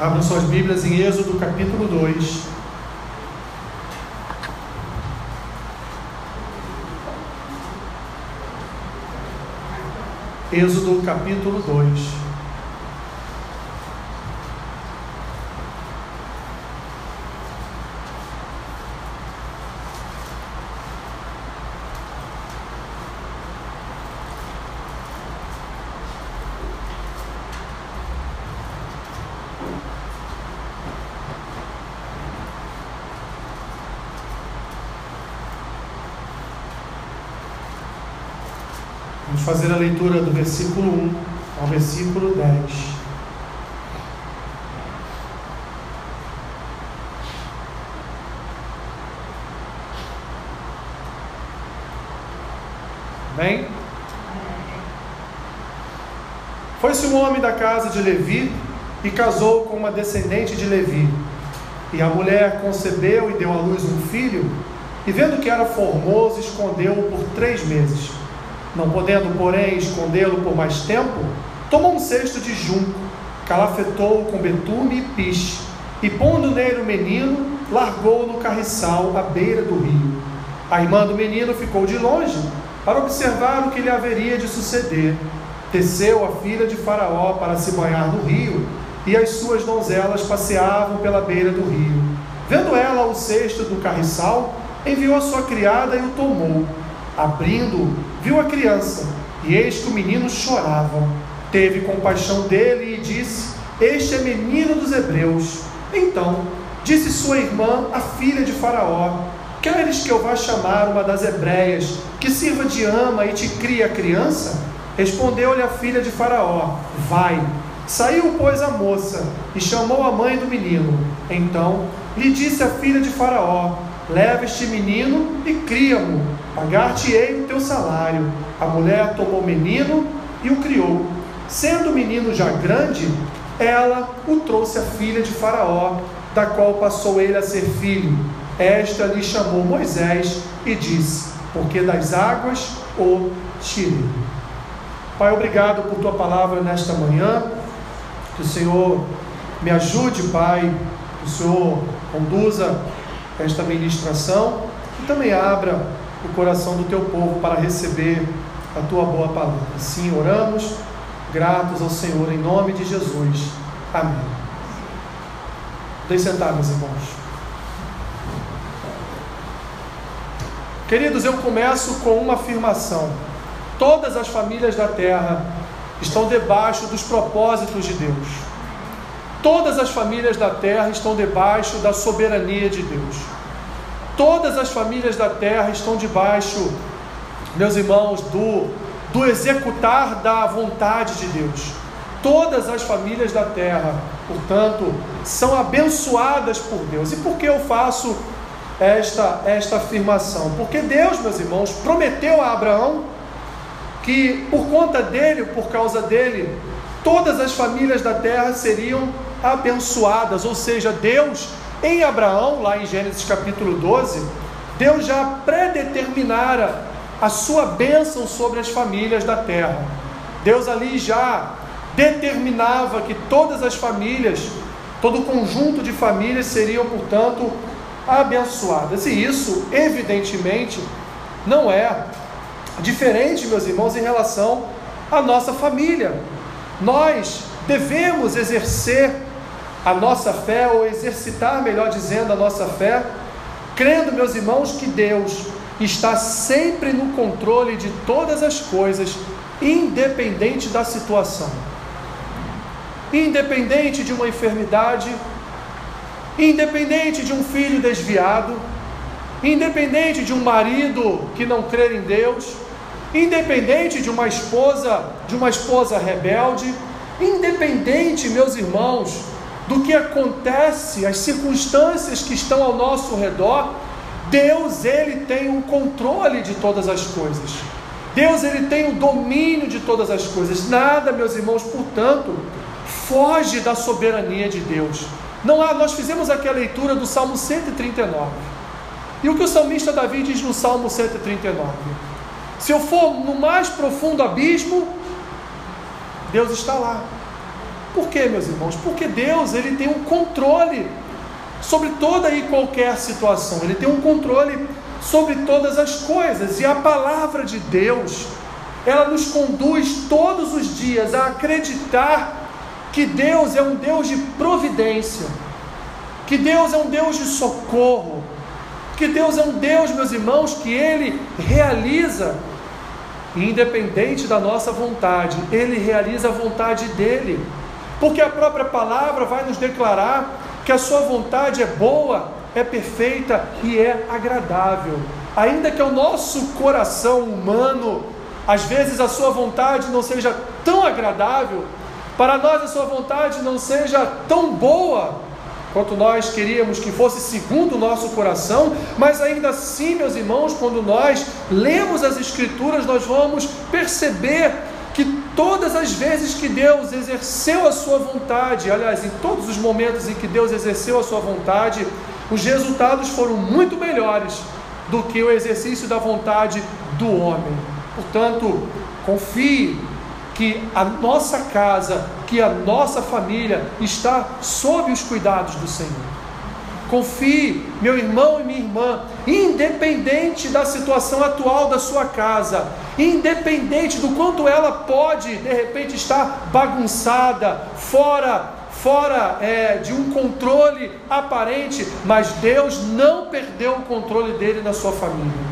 Abram suas Bíblias em Êxodo capítulo 2. Êxodo capítulo 2. Fazer a leitura do versículo 1 ao versículo 10. Bem? Foi-se um homem da casa de Levi e casou com uma descendente de Levi. E a mulher concebeu e deu à luz um filho, e vendo que era formoso, escondeu-o por três meses. Não podendo, porém, escondê-lo por mais tempo, tomou um cesto de junco, calafetou com betume e piche, e pondo nele o menino, largou no carriçal à beira do rio. A irmã do menino ficou de longe para observar o que lhe haveria de suceder. Desceu a filha de Faraó para se banhar no rio, e as suas donzelas passeavam pela beira do rio. Vendo ela o cesto do carriçal, enviou a sua criada e o tomou. Abrindo, viu a criança, e eis que o menino chorava. Teve compaixão dele e disse: Este é menino dos hebreus. Então disse sua irmã, a filha de Faraó: Queres que eu vá chamar uma das hebreias, que sirva de ama e te crie a criança? Respondeu-lhe a filha de Faraó: Vai. Saiu, pois, a moça e chamou a mãe do menino. Então lhe disse a filha de Faraó: Leva este menino e cria-mo, pagar-te-ei o teu salário. A mulher tomou o menino e o criou. Sendo o menino já grande, ela o trouxe à filha de Faraó, da qual passou ele a ser filho. Esta lhe chamou Moisés e disse: Porque das águas o tirei. Pai, obrigado por tua palavra nesta manhã. Que o Senhor me ajude, Pai. Que o Senhor conduza esta ministração e também abra o coração do teu povo para receber a tua boa palavra. Sim, oramos, gratos ao Senhor em nome de Jesus. Amém. Deixe sentar, meus irmãos. Queridos, eu começo com uma afirmação: todas as famílias da terra estão debaixo dos propósitos de Deus. Todas as famílias da terra estão debaixo da soberania de Deus. Todas as famílias da terra estão debaixo, meus irmãos, do, do executar da vontade de Deus. Todas as famílias da terra, portanto, são abençoadas por Deus. E por que eu faço esta, esta afirmação? Porque Deus, meus irmãos, prometeu a Abraão que por conta dele, por causa dele, todas as famílias da terra seriam abençoadas, ou seja, Deus em Abraão, lá em Gênesis capítulo 12, Deus já predeterminara a sua bênção sobre as famílias da terra. Deus ali já determinava que todas as famílias, todo o conjunto de famílias seriam, portanto, abençoadas. E isso, evidentemente, não é diferente, meus irmãos, em relação à nossa família. Nós devemos exercer a nossa fé, ou exercitar, melhor dizendo, a nossa fé, crendo, meus irmãos, que Deus está sempre no controle de todas as coisas, independente da situação. Independente de uma enfermidade, independente de um filho desviado, independente de um marido que não crê em Deus, independente de uma esposa, de uma esposa rebelde, independente, meus irmãos, do que acontece, as circunstâncias que estão ao nosso redor, Deus ele tem o controle de todas as coisas. Deus ele tem o domínio de todas as coisas. Nada, meus irmãos, portanto, foge da soberania de Deus. Não há, nós fizemos aqui a leitura do Salmo 139. E o que o salmista Davi diz no Salmo 139? Se eu for no mais profundo abismo, Deus está lá. Por quê, meus irmãos? Porque Deus ele tem um controle sobre toda e qualquer situação. Ele tem um controle sobre todas as coisas. E a palavra de Deus, ela nos conduz todos os dias a acreditar que Deus é um Deus de providência, que Deus é um Deus de socorro, que Deus é um Deus, meus irmãos, que Ele realiza, independente da nossa vontade, Ele realiza a vontade dEle, porque a própria palavra vai nos declarar que a Sua vontade é boa, é perfeita e é agradável. Ainda que o nosso coração humano, às vezes a Sua vontade não seja tão agradável, para nós a Sua vontade não seja tão boa, quanto nós queríamos que fosse segundo o nosso coração, mas ainda assim, meus irmãos, quando nós lemos as Escrituras, nós vamos perceber que todas as vezes que Deus exerceu a sua vontade, aliás, em todos os momentos em que Deus exerceu a sua vontade, os resultados foram muito melhores do que o exercício da vontade do homem. Portanto, confie que a nossa casa, que a nossa família está sob os cuidados do Senhor. Confie, meu irmão e minha irmã, independente da situação atual da sua casa, independente do quanto ela pode de repente estar bagunçada, fora fora é, de um controle aparente, mas Deus não perdeu o controle dele na sua família.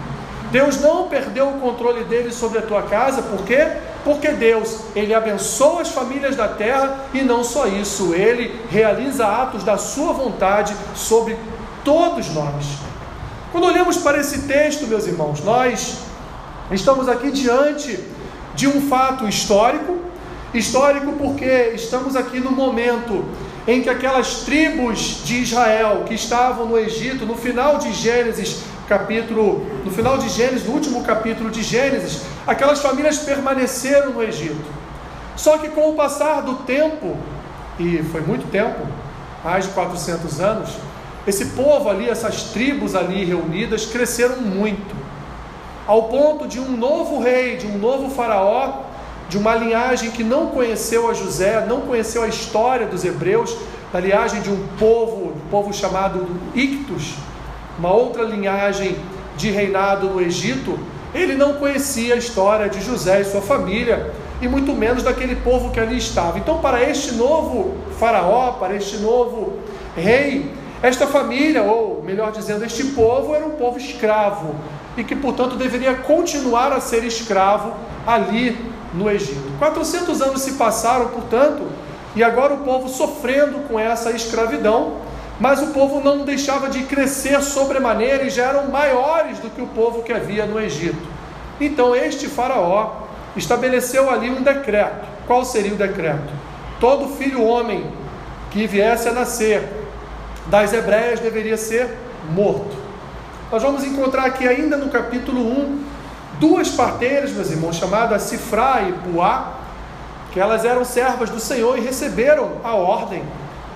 Deus não perdeu o controle dele sobre a tua casa, por quê? Porque Deus, ele abençoa as famílias da terra e não só isso, ele realiza atos da sua vontade sobre todos nós. Quando olhamos para esse texto, meus irmãos, nós estamos aqui diante de um fato histórico, histórico porque estamos aqui no momento em que aquelas tribos de Israel que estavam no Egito, no final de Gênesis, capítulo, no final de Gênesis, no último capítulo de Gênesis, aquelas famílias permaneceram no Egito. Só que com o passar do tempo, e foi muito tempo, mais de 400 anos, esse povo ali, essas tribos ali reunidas, cresceram muito, ao ponto de um novo rei, de um novo faraó, de uma linhagem que não conheceu a José, não conheceu a história dos hebreus, da linhagem de um povo, um povo chamado Ictus, uma outra linhagem de reinado no Egito, ele não conhecia a história de José e sua família, e muito menos daquele povo que ali estava. Então, para este novo faraó, para este novo rei, esta família, ou melhor dizendo, este povo, era um povo escravo, e que, portanto, deveria continuar a ser escravo ali no Egito. 400 anos se passaram, portanto, e agora o povo sofrendo com essa escravidão, mas o povo não deixava de crescer sobremaneira e já eram maiores do que o povo que havia no Egito. Então este faraó estabeleceu ali um decreto. Qual seria o decreto? Todo filho homem que viesse a nascer das hebreias deveria ser morto. Nós vamos encontrar aqui ainda no capítulo 1 duas parteiras, meus irmãos, chamadas Sifrá e Puá, que elas eram servas do Senhor e receberam a ordem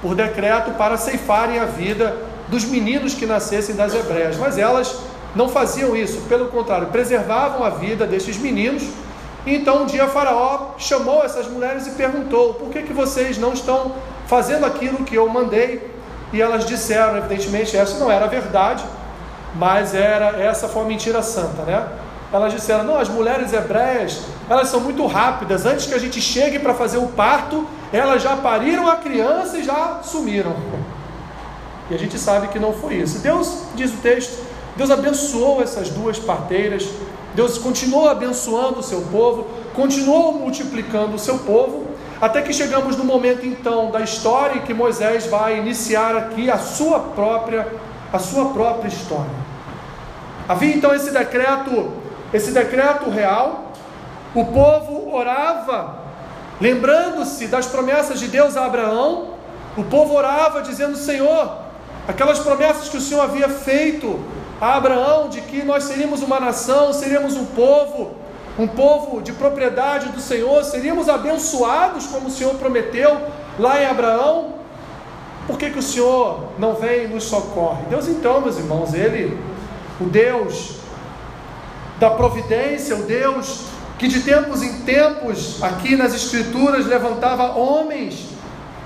por decreto para ceifarem a vida dos meninos que nascessem das hebreias, mas elas não faziam isso, pelo contrário, preservavam a vida desses meninos. Então um dia Faraó chamou essas mulheres e perguntou: por que, que vocês não estão fazendo aquilo que eu mandei? E elas disseram, evidentemente, essa não era a verdade, mas era essa foi uma mentira santa, né? Elas disseram: não, as mulheres hebreias, elas são muito rápidas. Antes que a gente chegue para fazer o parto, elas já pariram a criança e já sumiram. E a gente sabe que não foi isso. Deus, diz o texto, Deus abençoou essas duas parteiras. Deus continuou abençoando o seu povo, continuou multiplicando o seu povo, até que chegamos no momento então da história em que Moisés vai iniciar aqui a sua própria a sua própria história. Havia então esse decreto esse decreto real, o povo orava, lembrando-se das promessas de Deus a Abraão, o povo orava dizendo: Senhor, aquelas promessas que o Senhor havia feito a Abraão, de que nós seríamos uma nação, seríamos um povo, um povo de propriedade do Senhor, seríamos abençoados como o Senhor prometeu lá em Abraão. Por que, que o Senhor não vem e nos socorre? Deus, então, meus irmãos, Ele, o Deus da providência, o Deus que de tempos em tempos, aqui nas Escrituras, levantava homens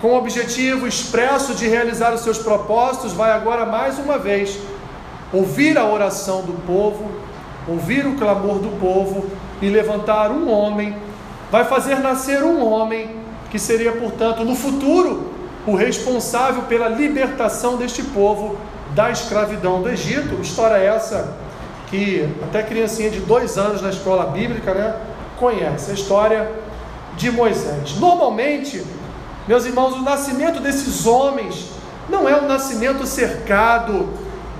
com o objetivo expresso de realizar os seus propósitos, vai agora mais uma vez ouvir a oração do povo, ouvir o clamor do povo e levantar um homem, vai fazer nascer um homem que seria, portanto, no futuro, o responsável pela libertação deste povo da escravidão do Egito. História essa que até criancinha de dois anos na escola bíblica né, conhece, a história de Moisés. Normalmente, meus irmãos, o nascimento desses homens não é um nascimento cercado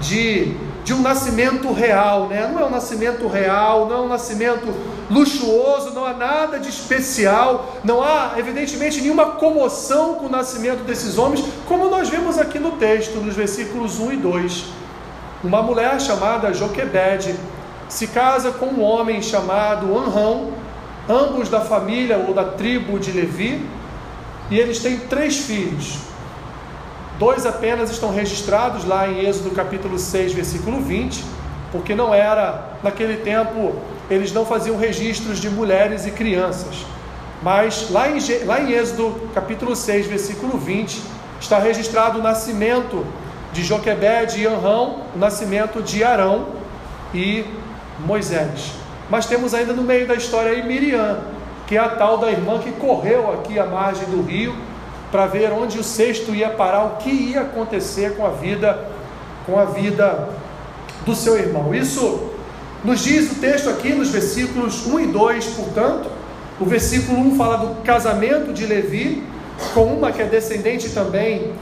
de de um nascimento real, né? Não é um nascimento real, não é um nascimento luxuoso, não há nada de especial, não há, evidentemente, nenhuma comoção com o nascimento desses homens, como nós vemos aqui no texto, nos versículos 1 e 2. Uma mulher chamada Joquebede se casa com um homem chamado Anrão, ambos da família ou da tribo de Levi, e eles têm três filhos. Dois apenas estão registrados lá em Êxodo capítulo 6, versículo 20, porque não era, naquele tempo, eles não faziam registros de mulheres e crianças. Mas lá em, lá em Êxodo capítulo 6, versículo 20, está registrado o nascimento de Joquebed e Anrão, o nascimento de Arão e Moisés. Mas temos ainda no meio da história aí Miriam, que é a tal da irmã que correu aqui à margem do rio para ver onde o sexto ia parar, o que ia acontecer com a vida, com a vida do seu irmão. Isso nos diz o texto aqui nos versículos 1 e 2, portanto, o versículo 1 fala do casamento de Levi com uma que é descendente também,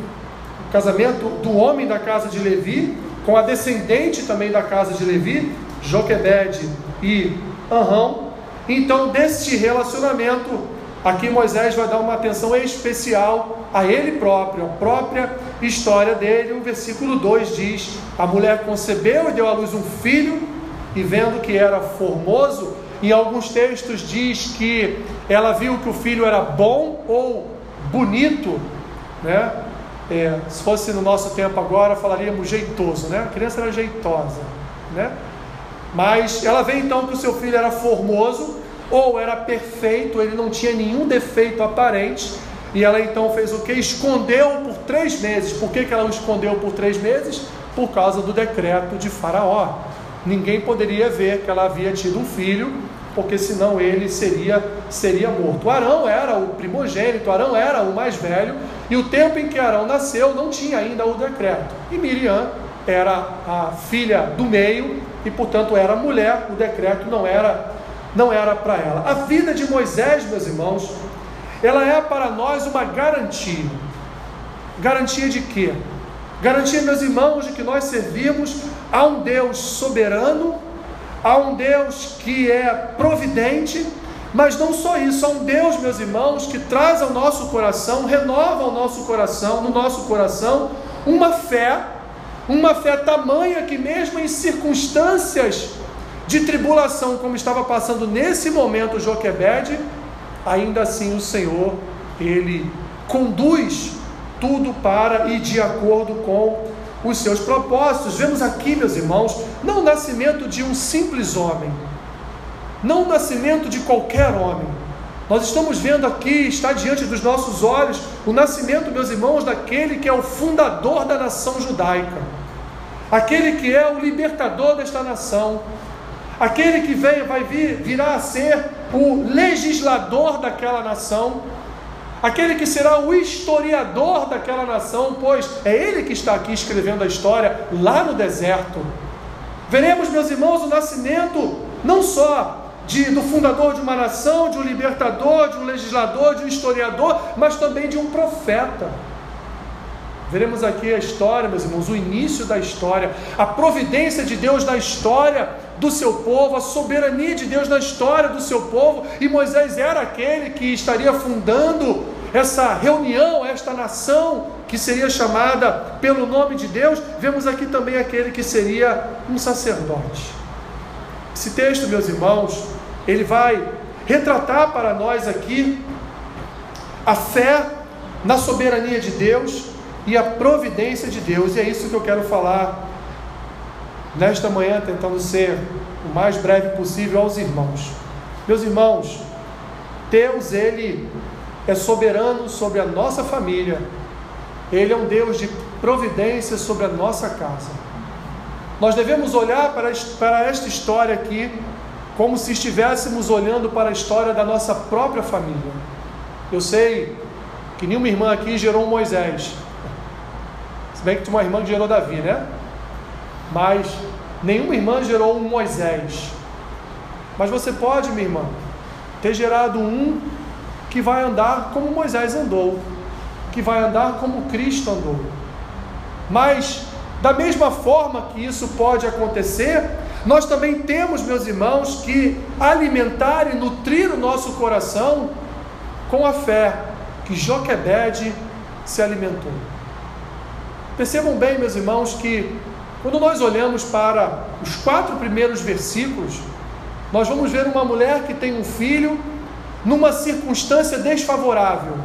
casamento do homem da casa de Levi, com a descendente também da casa de Levi, Joquebede e Anrão. Então, deste relacionamento Aqui Moisés vai dar uma atenção especial a ele próprio, a própria história dele. O versículo 2 diz: A mulher concebeu e deu à luz um filho, e vendo que era formoso, em alguns textos diz que ela viu que o filho era bom ou bonito, né? É, se fosse no nosso tempo agora, falaríamos jeitoso, né? A criança era jeitosa, né? Mas ela vê então que o seu filho era formoso ou era perfeito, ele não tinha nenhum defeito aparente, e ela então fez o que? Escondeu por três meses. Por que, que ela o escondeu por três meses? Por causa do decreto de Faraó. Ninguém poderia ver que ela havia tido um filho, porque senão ele seria, seria morto. Arão era o primogênito, Arão era o mais velho, e o tempo em que Arão nasceu não tinha ainda o decreto. E Miriam era a filha do meio, e portanto era mulher, o decreto não era não era para ela. A vida de Moisés, meus irmãos, ela é para nós uma garantia. Garantia de quê? Garantia, meus irmãos, de que nós servimos a um Deus soberano, a um Deus que é providente, mas não só isso, a um Deus, meus irmãos, que traz ao nosso coração, renova ao nosso coração, no nosso coração, uma fé, uma fé tamanha que mesmo em circunstâncias de tribulação, como estava passando nesse momento Joquebede, ainda assim o Senhor, ele conduz tudo para e de acordo com os seus propósitos. Vemos aqui, meus irmãos, não o nascimento de um simples homem, não o nascimento de qualquer homem. Nós estamos vendo aqui, está diante dos nossos olhos, o nascimento, meus irmãos, daquele que é o fundador da nação judaica, aquele que é o libertador desta nação, aquele que vem, vai vir, virá a ser o legislador daquela nação, aquele que será o historiador daquela nação, pois é ele que está aqui escrevendo a história lá no deserto. Veremos, meus irmãos, o nascimento não só de, do fundador de uma nação, de um libertador, de um legislador, de um historiador, mas também de um profeta. Veremos aqui a história, meus irmãos, o início da história, a providência de Deus na história do seu povo, a soberania de Deus na história do seu povo, e Moisés era aquele que estaria fundando essa reunião, esta nação que seria chamada pelo nome de Deus. Vemos aqui também aquele que seria um sacerdote. Esse texto, meus irmãos, ele vai retratar para nós aqui a fé na soberania de Deus e a providência de Deus. E é isso que eu quero falar nesta manhã, tentando ser o mais breve possível aos irmãos. Meus irmãos, Deus, Ele é soberano sobre a nossa família, Ele é um Deus de providência sobre a nossa casa. Nós devemos olhar para, esta história aqui como se estivéssemos olhando para a história da nossa própria família. Eu sei que nenhuma irmã aqui gerou um Moisés, se bem que tinha uma irmã que gerou Davi, né? Mas nenhuma irmã gerou um Moisés. Mas você pode, minha irmã, ter gerado um que vai andar como Moisés andou, que vai andar como Cristo andou. Mas, da mesma forma que isso pode acontecer, nós também temos, meus irmãos, que alimentar e nutrir o nosso coração com a fé que Joquebede se alimentou. Percebam bem, meus irmãos, que quando nós olhamos para os quatro primeiros versículos, nós vamos ver uma mulher que tem um filho numa circunstância desfavorável.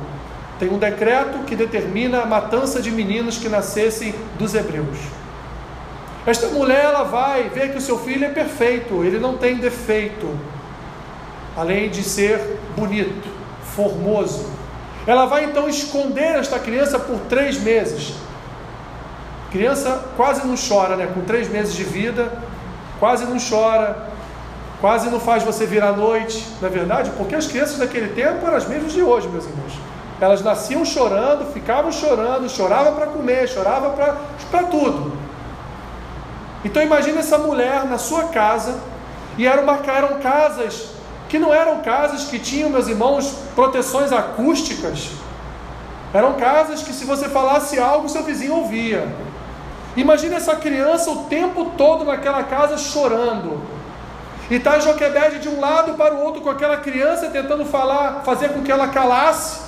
Tem um decreto que determina a matança de meninos que nascessem dos hebreus. Esta mulher ela vai ver que o seu filho é perfeito, ele não tem defeito, além de ser bonito, formoso. Ela vai então esconder esta criança por três meses. Criança quase não chora, né? Com três meses de vida, quase não chora, quase não faz você virar noite, na é verdade, porque as crianças daquele tempo eram as mesmas de hoje, meus irmãos. Elas nasciam chorando, ficavam chorando, chorava para comer, chorava para tudo. Então imagine essa mulher na sua casa, e eram casas que não eram casas que tinham, meus irmãos, proteções acústicas. Eram casas que se você falasse algo, seu vizinho ouvia. Imagine essa criança o tempo todo naquela casa chorando e está Joquebede de um lado para o outro com aquela criança tentando falar, fazer com que ela calasse.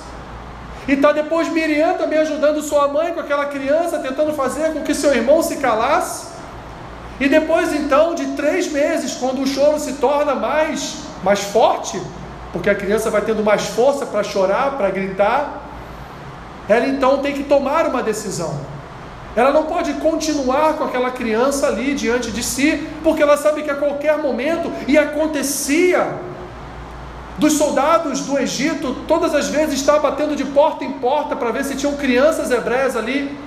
E está depois Miriam também ajudando sua mãe com aquela criança, tentando fazer com que seu irmão se calasse. E depois então de três meses, quando o choro se torna mais, mais forte, porque a criança vai tendo mais força para chorar, para gritar, ela então tem que tomar uma decisão. Ela não pode continuar com aquela criança ali diante de si, porque ela sabe que a qualquer momento, e acontecia, dos soldados do Egito, todas as vezes estava batendo de porta em porta para ver se tinham crianças hebreias ali,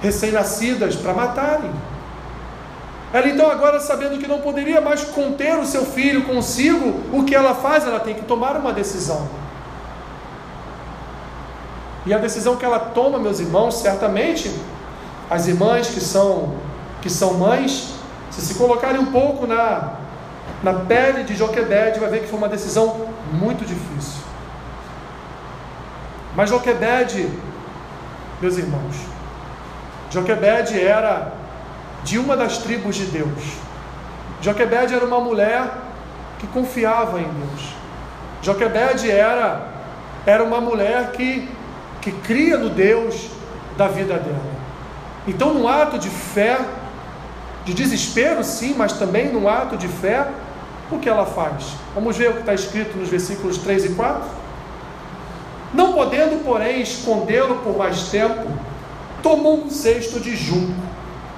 recém-nascidas, para matarem. Ela então, agora sabendo que não poderia mais conter o seu filho consigo, o que ela faz? Ela tem que tomar uma decisão. E a decisão que ela toma, meus irmãos, certamente, as irmãs que são, que são mães, se se colocarem um pouco na, na pele de Joquebede, vai ver que foi uma decisão muito difícil. Mas Joquebede, meus irmãos, Joquebede era de uma das tribos de Deus. Joquebede era uma mulher que confiava em Deus. Joquebede era, era uma mulher que que cria no Deus da vida dela. Então, num ato de fé, de desespero, sim, mas também num ato de fé, o que ela faz? Vamos ver o que está escrito nos versículos 3 e 4? Não podendo, porém, escondê-lo por mais tempo, tomou um cesto de junco,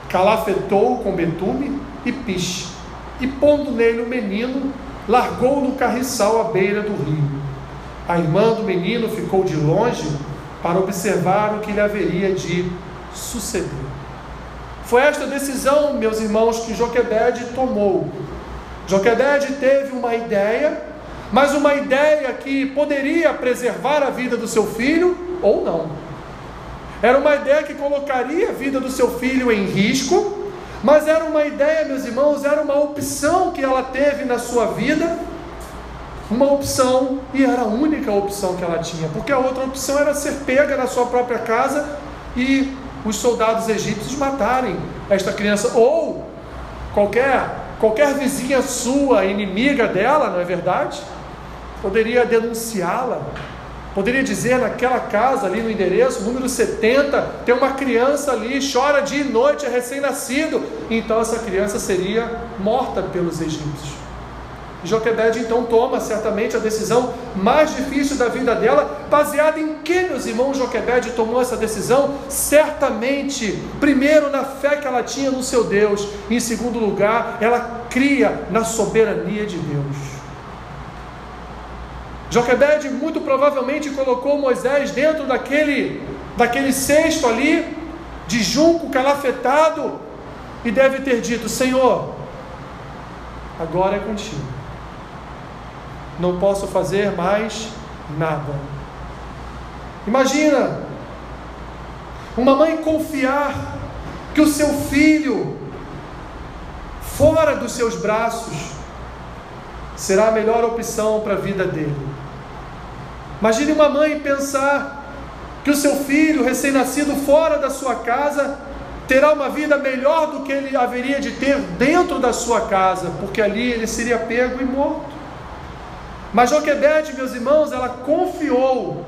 calafetou com betume e piche, e pondo nele o menino, largou no carriçal à beira do rio. A irmã do menino ficou de longe para observar o que lhe haveria de suceder. Foi esta decisão, meus irmãos, que Joquebede tomou. Joquebede teve uma ideia, mas uma ideia que poderia preservar a vida do seu filho ou não. Era uma ideia que colocaria a vida do seu filho em risco, mas era uma ideia, meus irmãos, era uma opção que ela teve na sua vida uma opção e era a única opção que ela tinha, porque a outra opção era ser pega na sua própria casa e os soldados egípcios matarem esta criança ou qualquer qualquer vizinha sua, inimiga dela, não é verdade? Poderia denunciá-la. Poderia dizer naquela casa ali no endereço, número 70, tem uma criança ali, chora dia e noite, é recém-nascido. Então essa criança seria morta pelos egípcios. Joquebede então toma certamente a decisão mais difícil da vida dela, baseada em que, meus irmãos, Joquebede tomou essa decisão? Certamente, primeiro na fé que ela tinha no seu Deus, em segundo lugar, ela cria na soberania de Deus. Joquebed muito provavelmente colocou Moisés dentro daquele, daquele cesto ali, de junco calafetado, e deve ter dito: Senhor, agora é contigo, não posso fazer mais nada. Imagina uma mãe confiar que o seu filho, fora dos seus braços, será a melhor opção para a vida dele. Imagine uma mãe pensar que o seu filho, recém-nascido fora da sua casa, terá uma vida melhor do que ele haveria de ter dentro da sua casa, porque ali ele seria pego e morto. Mas Joquebede, meus irmãos, ela confiou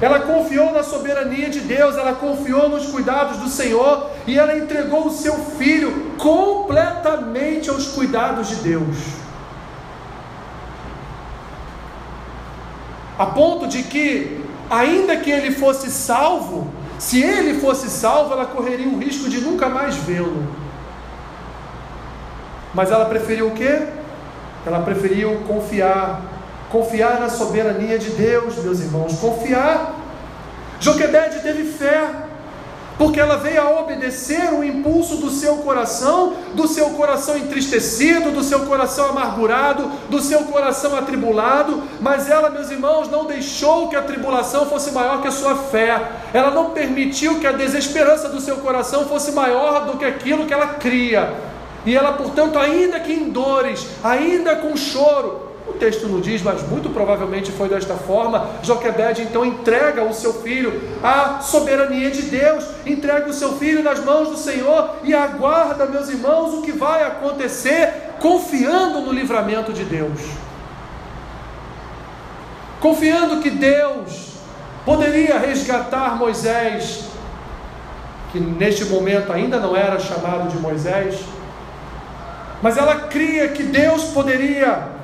ela confiou na soberania de Deus, ela confiou nos cuidados do Senhor e ela entregou o seu filho completamente aos cuidados de Deus. A ponto de que, ainda que ele fosse salvo, se ele fosse salvo, ela correria o risco de nunca mais vê-lo. Mas ela preferiu o quê? Ela preferiu confiar Confiar na soberania de Deus, meus irmãos. Confiar. Joquebede teve fé, porque ela veio a obedecer o impulso do seu coração, do seu coração entristecido, do seu coração amargurado, do seu coração atribulado, mas ela, meus irmãos, não deixou que a tribulação fosse maior que a sua fé, ela não permitiu que a desesperança do seu coração fosse maior do que aquilo que ela cria, e ela, portanto, ainda que em dores, ainda com choro, o texto não diz, mas muito provavelmente foi desta forma. Joquebede então entrega o seu filho à soberania de Deus, entrega o seu filho nas mãos do Senhor e aguarda, meus irmãos, o que vai acontecer, confiando no livramento de Deus. Confiando que Deus poderia resgatar Moisés, que neste momento ainda não era chamado de Moisés, mas ela cria que Deus poderia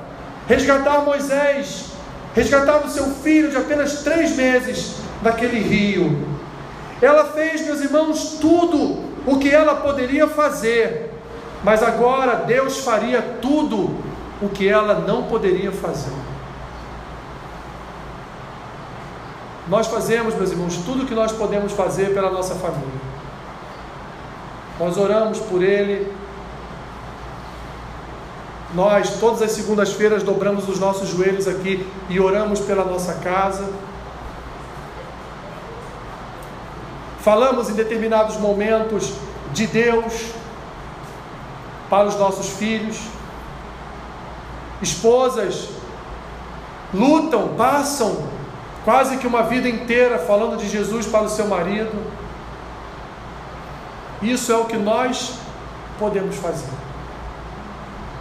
resgatar Moisés, resgatar o seu filho de apenas três meses daquele rio. Ela fez, meus irmãos, tudo o que ela poderia fazer, mas agora Deus faria tudo o que ela não poderia fazer. Nós fazemos, meus irmãos, tudo o que nós podemos fazer pela nossa família. Nós oramos por ele, nós, todas as segundas-feiras, dobramos os nossos joelhos aqui e oramos pela nossa casa. Falamos em determinados momentos de Deus para os nossos filhos. Esposas lutam, passam quase que uma vida inteira falando de Jesus para o seu marido. Isso é o que nós podemos fazer.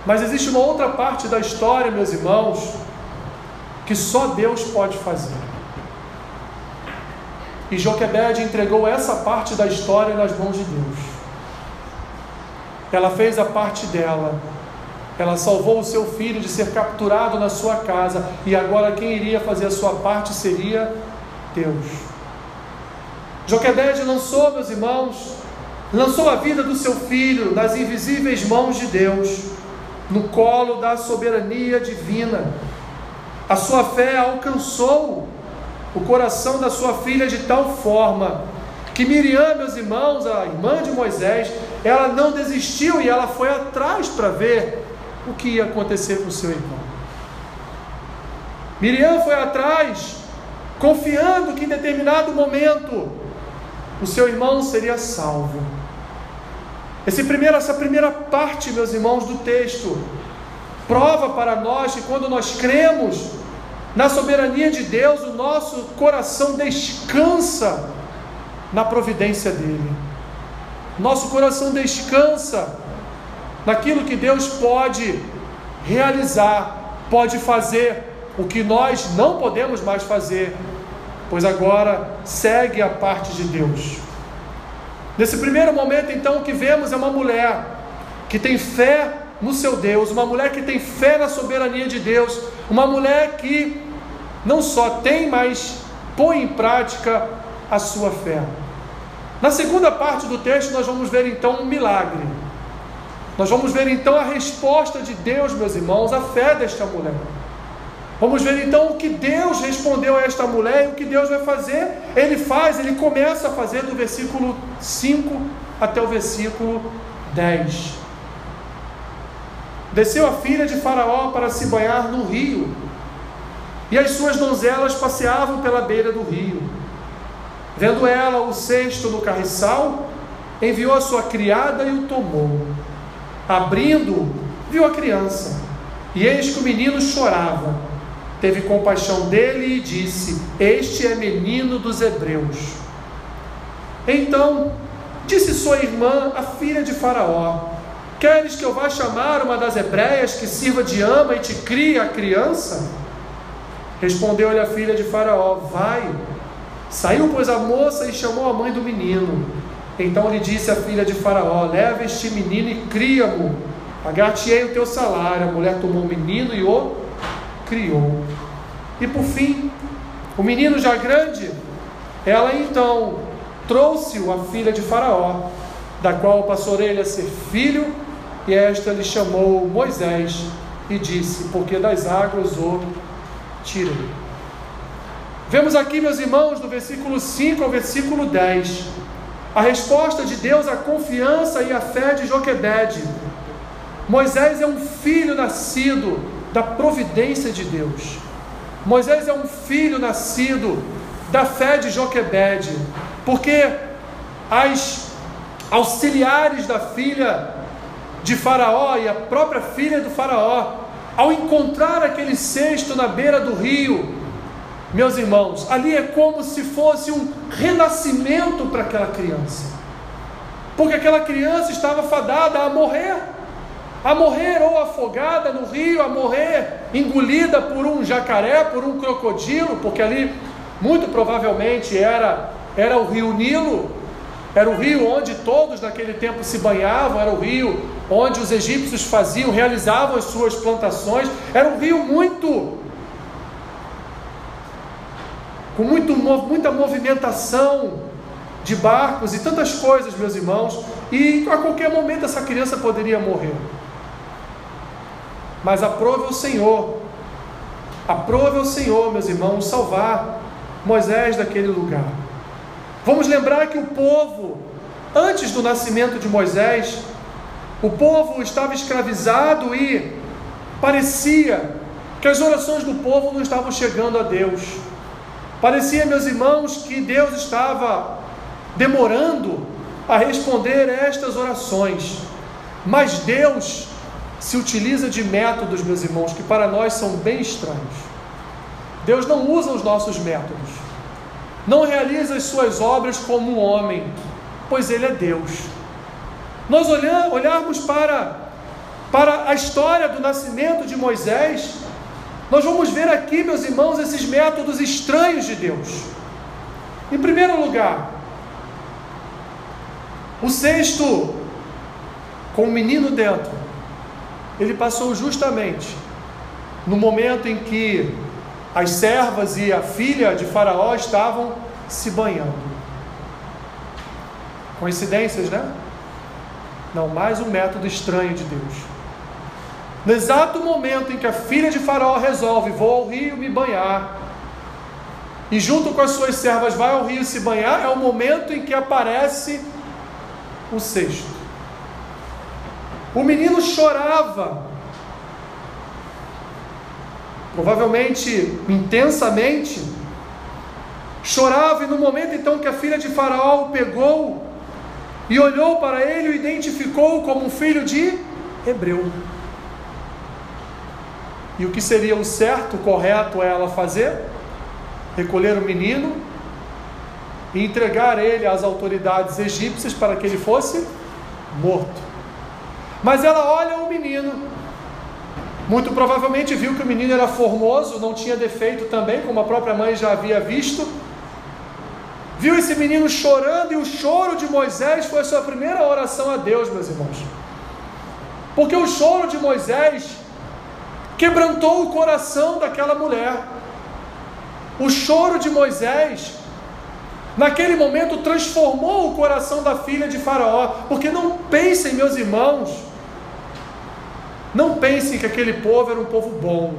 Mas existe uma outra parte da história, meus irmãos, que só Deus pode fazer. E Joquebede entregou essa parte da história nas mãos de Deus. Ela fez a parte dela. Ela salvou o seu filho de ser capturado na sua casa. E agora quem iria fazer a sua parte seria Deus. Joquebede lançou, meus irmãos, lançou a vida do seu filho nas invisíveis mãos de Deus no colo da soberania divina. A sua fé alcançou o coração da sua filha de tal forma que Miriam, meus irmãos, a irmã de Moisés, ela não desistiu e ela foi atrás para ver o que ia acontecer com seu irmão. Miriam foi atrás, confiando que em determinado momento o seu irmão seria salvo. Esse primeiro, essa primeira parte, meus irmãos, do texto, prova para nós que quando nós cremos na soberania de Deus, o nosso coração descansa na providência dEle. Nosso coração descansa naquilo que Deus pode realizar, pode fazer, o que nós não podemos mais fazer, pois agora segue a parte de Deus. Nesse primeiro momento, então, o que vemos é uma mulher que tem fé no seu Deus, uma mulher que tem fé na soberania de Deus, uma mulher que não só tem, mas põe em prática a sua fé. Na segunda parte do texto, nós vamos ver então um milagre. Nós vamos ver então a resposta de Deus, meus irmãos, à fé desta mulher. Vamos ver então o que Deus respondeu a esta mulher e o que Deus vai fazer. Ele faz, ele começa a fazer do versículo 5 até o versículo 10. Desceu a filha de Faraó para se banhar no rio, e as suas donzelas passeavam pela beira do rio. Vendo ela o cesto no carriçal, enviou a sua criada e o tomou. Abrindo, viu a criança, e eis que o menino chorava teve compaixão dele e disse: Este é menino dos hebreus. Então disse sua irmã, a filha de Faraó: Queres que eu vá chamar uma das hebreias que sirva de ama e te crie a criança? Respondeu-lhe a filha de Faraó: Vai. Saiu, pois, a moça e chamou a mãe do menino. Então lhe disse a filha de Faraó: Leva este menino e cria-mo. Pagar-te-ei o teu salário. A mulher tomou o menino e o criou. E por fim, o menino já grande, ela então trouxe-o à filha de Faraó, da qual passou ele a ser filho, e esta lhe chamou Moisés e disse: Porque das águas o tirei. Vemos aqui, meus irmãos, do versículo 5 ao versículo 10, a resposta de Deus à confiança e à fé de Joquebede. Moisés é um filho nascido da providência de Deus. Moisés é um filho nascido da fé de Joquebede, porque as auxiliares da filha de Faraó e a própria filha do Faraó, ao encontrar aquele cesto na beira do rio, meus irmãos, ali é como se fosse um renascimento para aquela criança, porque aquela criança estava fadada a morrer a morrer ou afogada no rio, a morrer engolida por um jacaré, por um crocodilo, porque ali muito provavelmente era, era o rio Nilo, era o rio onde todos naquele tempo se banhavam, era o rio onde os egípcios faziam, realizavam as suas plantações, era um rio muito com muito, muita movimentação de barcos e tantas coisas, meus irmãos, e a qualquer momento essa criança poderia morrer. Mas aprove o Senhor, aprove o Senhor, meus irmãos, salvar Moisés daquele lugar. Vamos lembrar que o povo, antes do nascimento de Moisés, o povo estava escravizado e parecia que as orações do povo não estavam chegando a Deus. Parecia, meus irmãos, que Deus estava demorando a responder estas orações. Mas Deus se utiliza de métodos, meus irmãos, que para nós são bem estranhos. Deus não usa os nossos métodos, não realiza as suas obras como um homem, pois Ele é Deus. Nós olhar, olharmos para, para a história do nascimento de Moisés, nós vamos ver aqui, meus irmãos, esses métodos estranhos de Deus. Em primeiro lugar, o cesto com o menino dentro ele passou justamente no momento em que as servas e a filha de Faraó estavam se banhando. Coincidências, né? Não, mais um método estranho de Deus. No exato momento em que a filha de Faraó resolve, vou ao rio me banhar, e junto com as suas servas vai ao rio se banhar, é o momento em que aparece o cesto. O menino chorava, provavelmente intensamente, chorava, e no momento então que a filha de Faraó o pegou e olhou para ele, o identificou como um filho de hebreu. E o que seria o certo, o correto ela fazer? Recolher o menino e entregar ele às autoridades egípcias para que ele fosse morto. Mas ela olha o menino. Muito provavelmente viu que o menino era formoso, não tinha defeito também, como a própria mãe já havia visto. Viu esse menino chorando e o choro de Moisés foi a sua primeira oração a Deus, meus irmãos. Porque o choro de Moisés quebrantou o coração daquela mulher. O choro de Moisés, naquele momento, transformou o coração da filha de Faraó. Porque não pensem, meus irmãos, não pensem que aquele povo era um povo bom.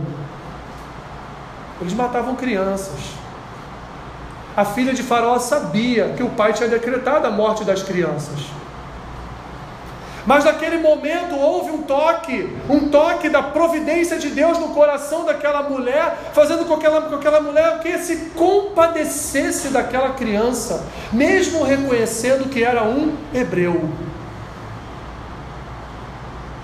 Eles matavam crianças. A filha de Faraó sabia que o pai tinha decretado a morte das crianças. Mas naquele momento houve um toque, um toque da providência de Deus no coração daquela mulher, fazendo com que aquela, com aquela mulher que se compadecesse daquela criança, mesmo reconhecendo que era um hebreu.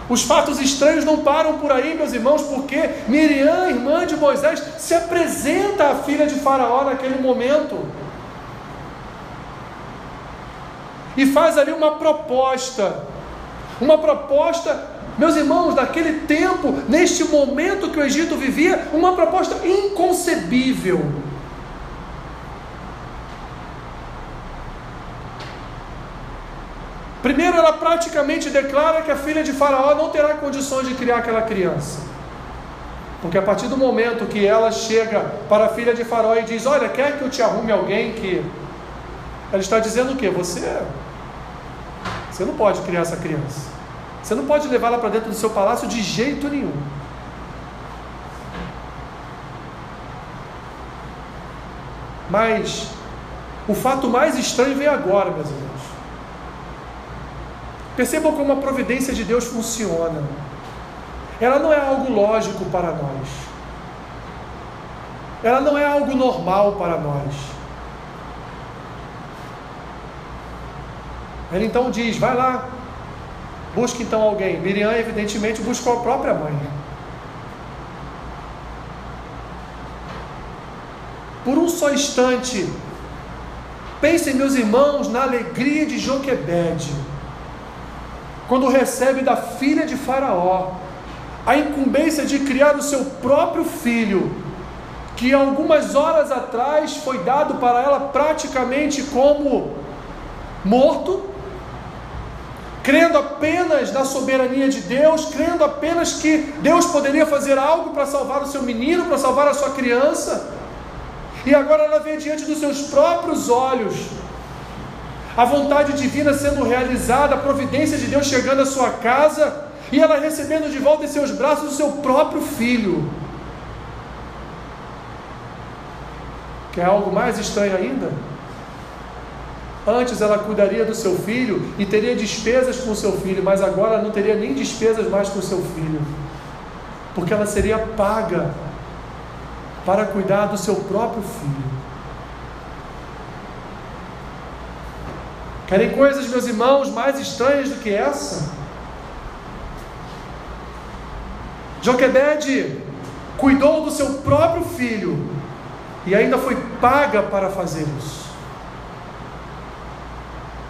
Os fatos estranhos não param por aí, meus irmãos, porque Miriam, irmã de Moisés, se apresenta à filha de Faraó naquele momento. E faz ali uma proposta uma proposta, meus irmãos, daquele tempo, neste momento que o Egito vivia, uma proposta inconcebível. Primeiro, ela praticamente declara que a filha de Faraó não terá condições de criar aquela criança. Porque a partir do momento que ela chega para a filha de Faraó e diz: Olha, quer que eu te arrume alguém que. Ela está dizendo o quê? Você você não pode criar essa criança. Você não pode levá-la para dentro do seu palácio de jeito nenhum. Mas o fato mais estranho vem agora, meus irmãos. Percebam como a providência de Deus funciona. Ela não é algo lógico para nós. Ela não é algo normal para nós. Ele então diz: vai lá, busque então alguém. Miriam, evidentemente, buscou a própria mãe. Por um só instante, pensem, meus irmãos, na alegria de Joquebede, quando recebe da filha de Faraó a incumbência de criar o seu próprio filho, que algumas horas atrás foi dado para ela praticamente como morto, crendo apenas na soberania de Deus, crendo apenas que Deus poderia fazer algo para salvar o seu menino, para salvar a sua criança. E agora ela vê diante dos seus próprios olhos a vontade divina sendo realizada, a providência de Deus chegando à sua casa e ela recebendo de volta em seus braços o seu próprio filho. Quer algo mais estranho ainda? Antes ela cuidaria do seu filho e teria despesas com o seu filho, mas agora não teria nem despesas mais com o seu filho, porque ela seria paga para cuidar do seu próprio filho. Querem coisas, meus irmãos, mais estranhas do que essa? Joquebede cuidou do seu próprio filho e ainda foi paga para fazer isso.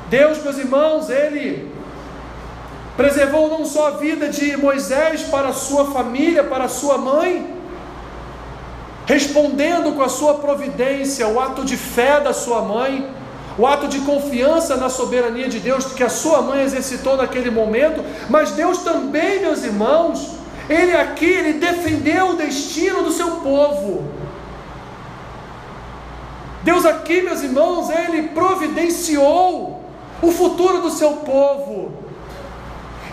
Deus, meus irmãos, Ele preservou não só a vida de Moisés para sua família, para sua mãe, respondendo com a sua providência o ato de fé da sua mãe, o ato de confiança na soberania de Deus que a sua mãe exercitou naquele momento, mas Deus também, meus irmãos, Ele aqui, Ele defendeu o destino do seu povo. Deus aqui, meus irmãos, Ele providenciou o futuro do seu povo.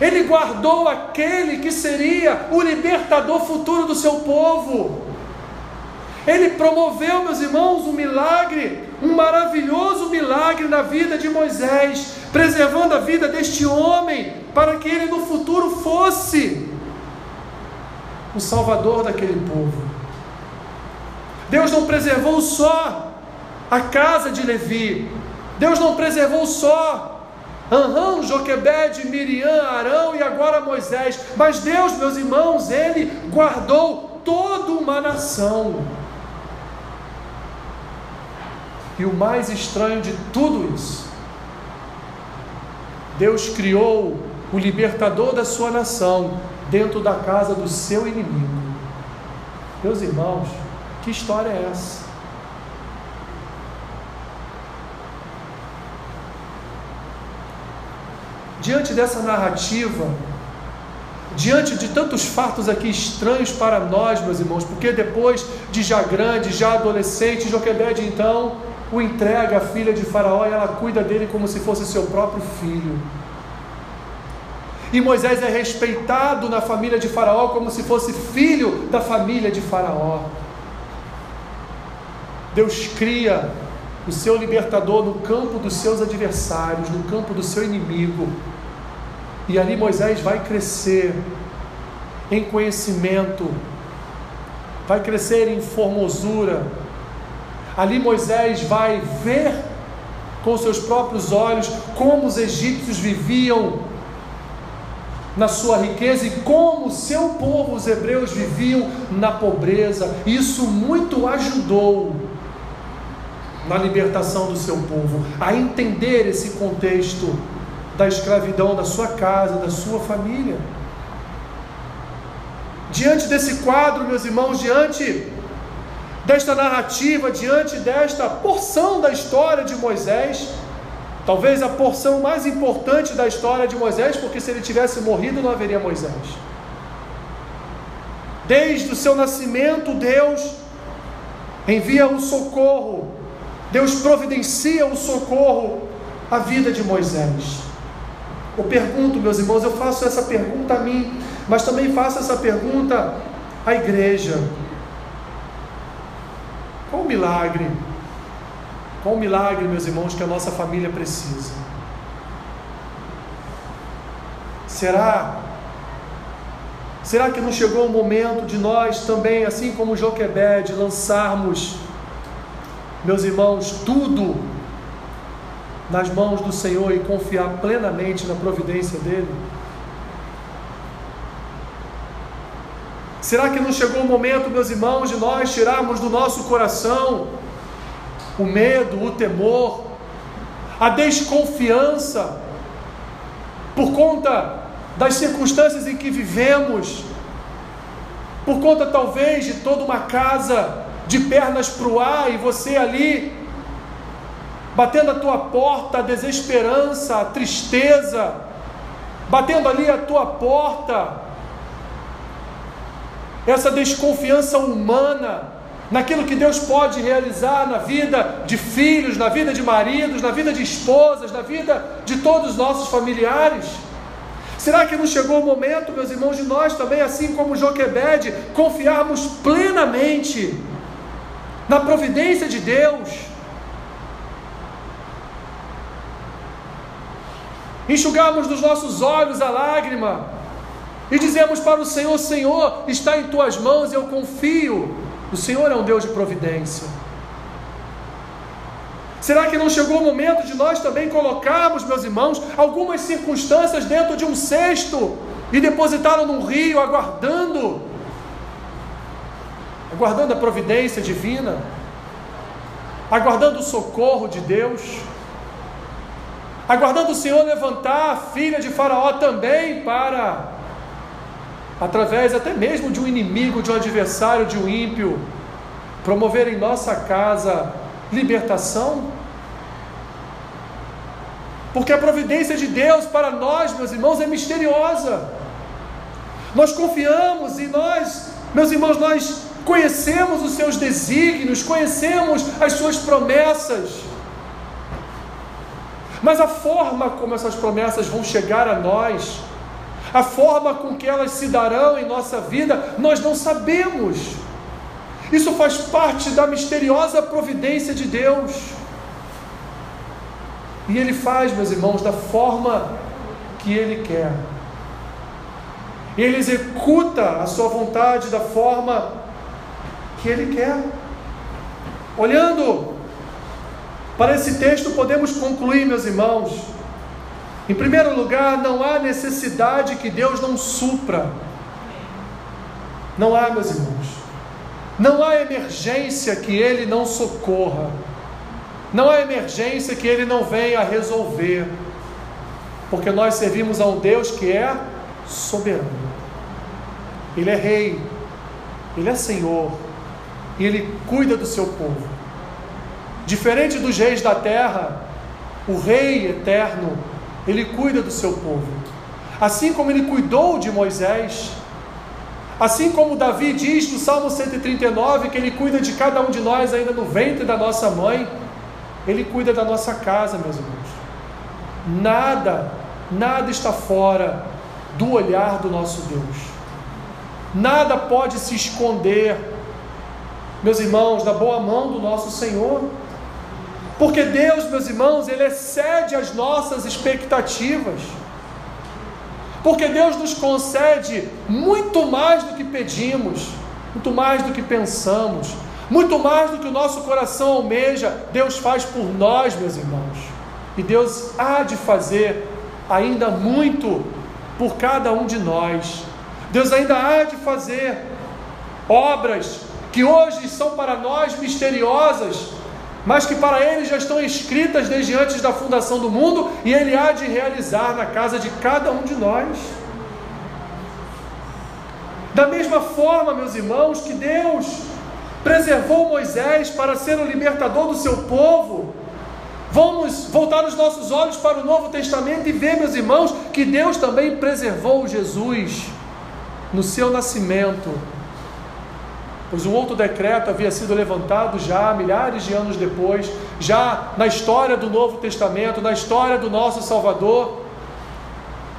Ele guardou aquele que seria o libertador futuro do seu povo. Ele promoveu, meus irmãos, um milagre, um maravilhoso milagre na vida de Moisés, preservando a vida deste homem, para que ele no futuro fosse o salvador daquele povo. Deus não preservou só a casa de Levi, Deus não preservou só Aham, Joquebede, Miriam, Arão e agora Moisés. Mas Deus, meus irmãos, Ele guardou toda uma nação. E o mais estranho de tudo isso, Deus criou o libertador da sua nação dentro da casa do seu inimigo. Meus irmãos, que história é essa? diante dessa narrativa, diante de tantos fatos aqui estranhos para nós, meus irmãos, porque depois de já grande, já adolescente, Joquebede então o entrega à filha de Faraó e ela cuida dele como se fosse seu próprio filho. E Moisés é respeitado na família de Faraó como se fosse filho da família de Faraó. Deus cria o seu libertador no campo dos seus adversários, no campo do seu inimigo. E ali Moisés vai crescer em conhecimento, vai crescer em formosura. Ali Moisés vai ver com seus próprios olhos como os egípcios viviam na sua riqueza e como o seu povo, os hebreus, viviam na pobreza. Isso muito ajudou na libertação do seu povo, a entender esse contexto da escravidão da sua casa, da sua família. Diante desse quadro, meus irmãos, diante desta narrativa, diante desta porção da história de Moisés, talvez a porção mais importante da história de Moisés, porque se ele tivesse morrido não haveria Moisés. Desde o seu nascimento, Deus envia o socorro, Deus providencia o socorro à vida de Moisés. Eu pergunto, meus irmãos, eu faço essa pergunta a mim, mas também faço essa pergunta à igreja. Qual o milagre? Qual o milagre, meus irmãos, que a nossa família precisa? Será? Será que não chegou o momento de nós também, assim como Joquebed, lançarmos, meus irmãos, tudo nas mãos do Senhor e confiar plenamente na providência dEle? Será que não chegou o momento, meus irmãos, de nós tirarmos do nosso coração o medo, o temor, a desconfiança, por conta das circunstâncias em que vivemos, por conta talvez de toda uma casa de pernas para o ar e você ali batendo a tua porta a desesperança, a tristeza, batendo ali a tua porta essa desconfiança humana naquilo que Deus pode realizar na vida de filhos, na vida de maridos, na vida de esposas, na vida de todos os nossos familiares? Será que não chegou o momento, meus irmãos, de nós também, assim como Joquebede, confiarmos plenamente na providência de Deus? Enxugarmos dos nossos olhos a lágrima e dizemos para o Senhor: Senhor, está em tuas mãos, eu confio. O Senhor é um Deus de providência. Será que não chegou o momento de nós também colocarmos, meus irmãos, algumas circunstâncias dentro de um cesto e depositá-lo num rio, aguardando, aguardando a providência divina, aguardando o socorro de Deus, aguardando o Senhor levantar a filha de Faraó também para através até mesmo de um inimigo, de um adversário, de um ímpio, promover em nossa casa libertação? Porque a providência de Deus para nós, meus irmãos, é misteriosa. Nós confiamos e nós, meus irmãos, nós conhecemos os seus desígnios, conhecemos as suas promessas. Mas a forma como essas promessas vão chegar a nós, a forma com que elas se darão em nossa vida, nós não sabemos. Isso faz parte da misteriosa providência de Deus. E Ele faz, meus irmãos, da forma que Ele quer. Ele executa a sua vontade da forma que Ele quer. Olhando para esse texto, podemos concluir, meus irmãos, em primeiro lugar, não há necessidade que Deus não supra. Não há, meus irmãos. Não há emergência que Ele não socorra. Não há emergência que Ele não venha resolver. Porque nós servimos a um Deus que é soberano. Ele é rei. Ele é senhor. E Ele cuida do seu povo. Diferente dos reis da terra, o rei eterno ele cuida do seu povo. Assim como ele cuidou de Moisés, assim como Davi diz no Salmo 139 que ele cuida de cada um de nós ainda no ventre da nossa mãe, ele cuida da nossa casa, meus irmãos. Nada, nada está fora do olhar do nosso Deus. Nada pode se esconder, meus irmãos, da boa mão do nosso Senhor. Porque Deus, meus irmãos, Ele excede as nossas expectativas. Porque Deus nos concede muito mais do que pedimos, muito mais do que pensamos, muito mais do que o nosso coração almeja, Deus faz por nós, meus irmãos. E Deus há de fazer ainda muito por cada um de nós. Deus ainda há de fazer obras que hoje são para nós misteriosas, mas que para Ele já estão escritas desde antes da fundação do mundo e Ele há de realizar na casa de cada um de nós. Da mesma forma, meus irmãos, que Deus preservou Moisés para ser o libertador do seu povo, vamos voltar os nossos olhos para o Novo Testamento e ver, meus irmãos, que Deus também preservou Jesus no seu nascimento pois um outro decreto havia sido levantado já milhares de anos depois, já na história do Novo Testamento, na história do nosso Salvador,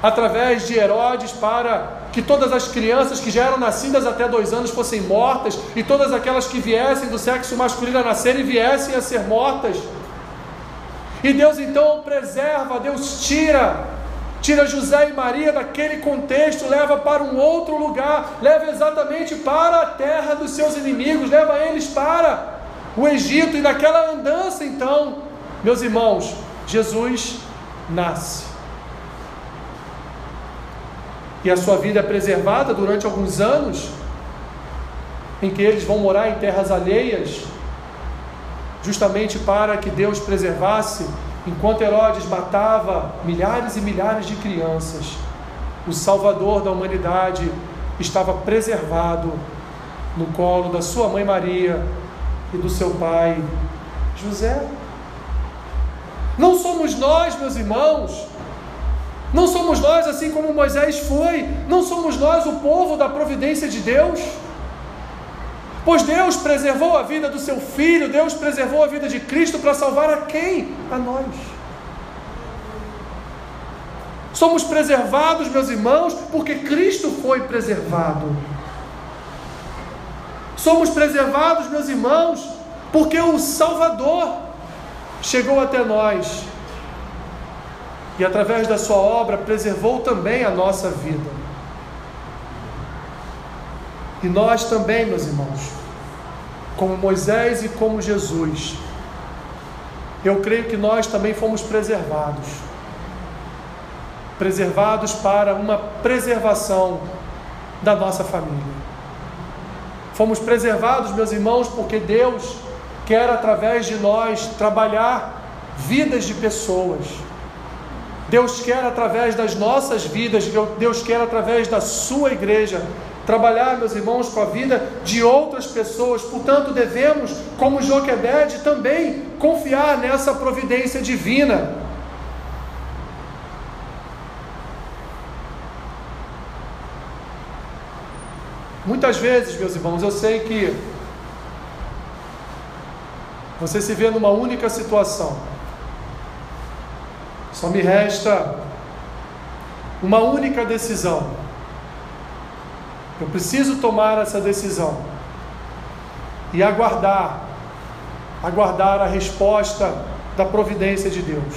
através de Herodes, para que todas as crianças que já eram nascidas até dois anos fossem mortas, e todas aquelas que viessem do sexo masculino a nascer e viessem a ser mortas. E Deus então preserva, Deus tira tira José e Maria daquele contexto, leva para um outro lugar, leva exatamente para a terra dos seus inimigos, leva eles para o Egito, e naquela andança, então, meus irmãos, Jesus nasce. E a sua vida é preservada durante alguns anos, em que eles vão morar em terras alheias, justamente para que Deus preservasse Enquanto Herodes matava milhares e milhares de crianças, o Salvador da humanidade estava preservado no colo da sua mãe Maria e do seu pai José. Não somos nós, meus irmãos, não somos nós assim como Moisés foi, não somos nós o povo da providência de Deus. Pois Deus preservou a vida do seu filho, Deus preservou a vida de Cristo para salvar a quem? A nós. Somos preservados, meus irmãos, porque Cristo foi preservado. Somos preservados, meus irmãos, porque o Salvador chegou até nós e, através da Sua obra, preservou também a nossa vida. E nós também, meus irmãos, como Moisés e como Jesus, eu creio que nós também fomos preservados preservados para uma preservação da nossa família. Fomos preservados, meus irmãos, porque Deus quer através de nós trabalhar vidas de pessoas. Deus quer através das nossas vidas, Deus quer através da sua igreja trabalhar, meus irmãos, com a vida de outras pessoas. Portanto, devemos, como Joquebed, também confiar nessa providência divina. Muitas vezes, meus irmãos, eu sei que você se vê numa única situação. Só me resta uma única decisão eu preciso tomar essa decisão e aguardar, aguardar a resposta da providência de Deus.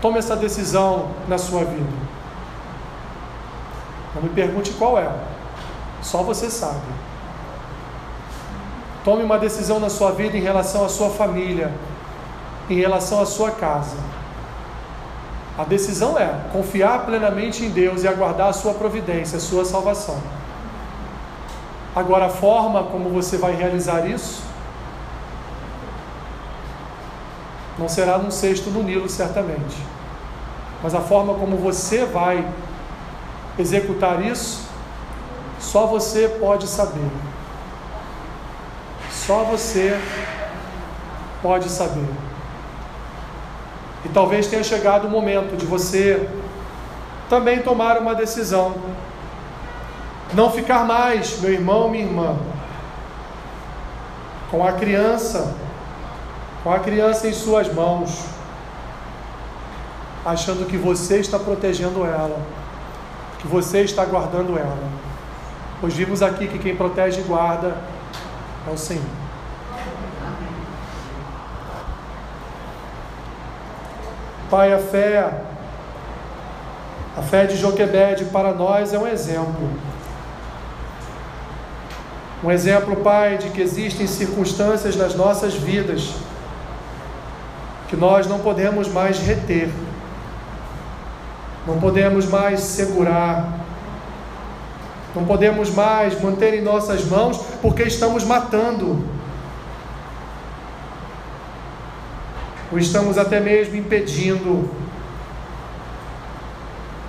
Tome essa decisão na sua vida. Não me pergunte qual é, só você sabe. Tome uma decisão na sua vida em relação à sua família, em relação à sua casa a decisão é confiar plenamente em Deus e aguardar a sua providência, a sua salvação. Agora, a forma como você vai realizar isso não será num cesto no Nilo, certamente. Mas a forma como você vai executar isso, só você pode saber. Só você pode saber. E talvez tenha chegado o momento de você também tomar uma decisão. Não ficar mais, meu irmão, minha irmã, com a criança, com a criança em suas mãos, achando que você está protegendo ela, que você está guardando ela. pois vimos aqui que quem protege e guarda é o Senhor. Pai, a fé, a fé de Joquebede para nós é um exemplo. Um exemplo, Pai, de que existem circunstâncias nas nossas vidas que nós não podemos mais reter, não podemos mais segurar, não podemos mais manter em nossas mãos porque estamos matando, ou estamos até mesmo impedindo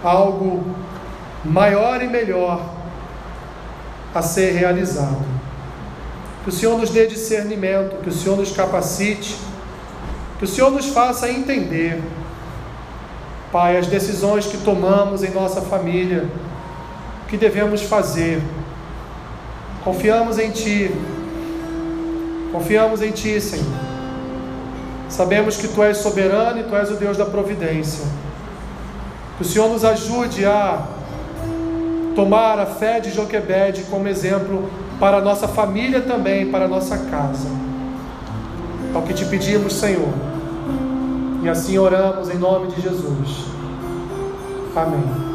algo maior e melhor a ser realizado. Que o Senhor nos dê discernimento, que o Senhor nos capacite, que o Senhor nos faça entender, Pai, as decisões que tomamos em nossa família, o que devemos fazer. Confiamos em Ti, confiamos em Ti, Senhor. Sabemos que Tu és soberano e Tu és o Deus da providência. Que o Senhor nos ajude a tomar a fé de Joquebede como exemplo para a nossa família também, para a nossa casa. É o que te pedimos, Senhor. E assim oramos em nome de Jesus. Amém.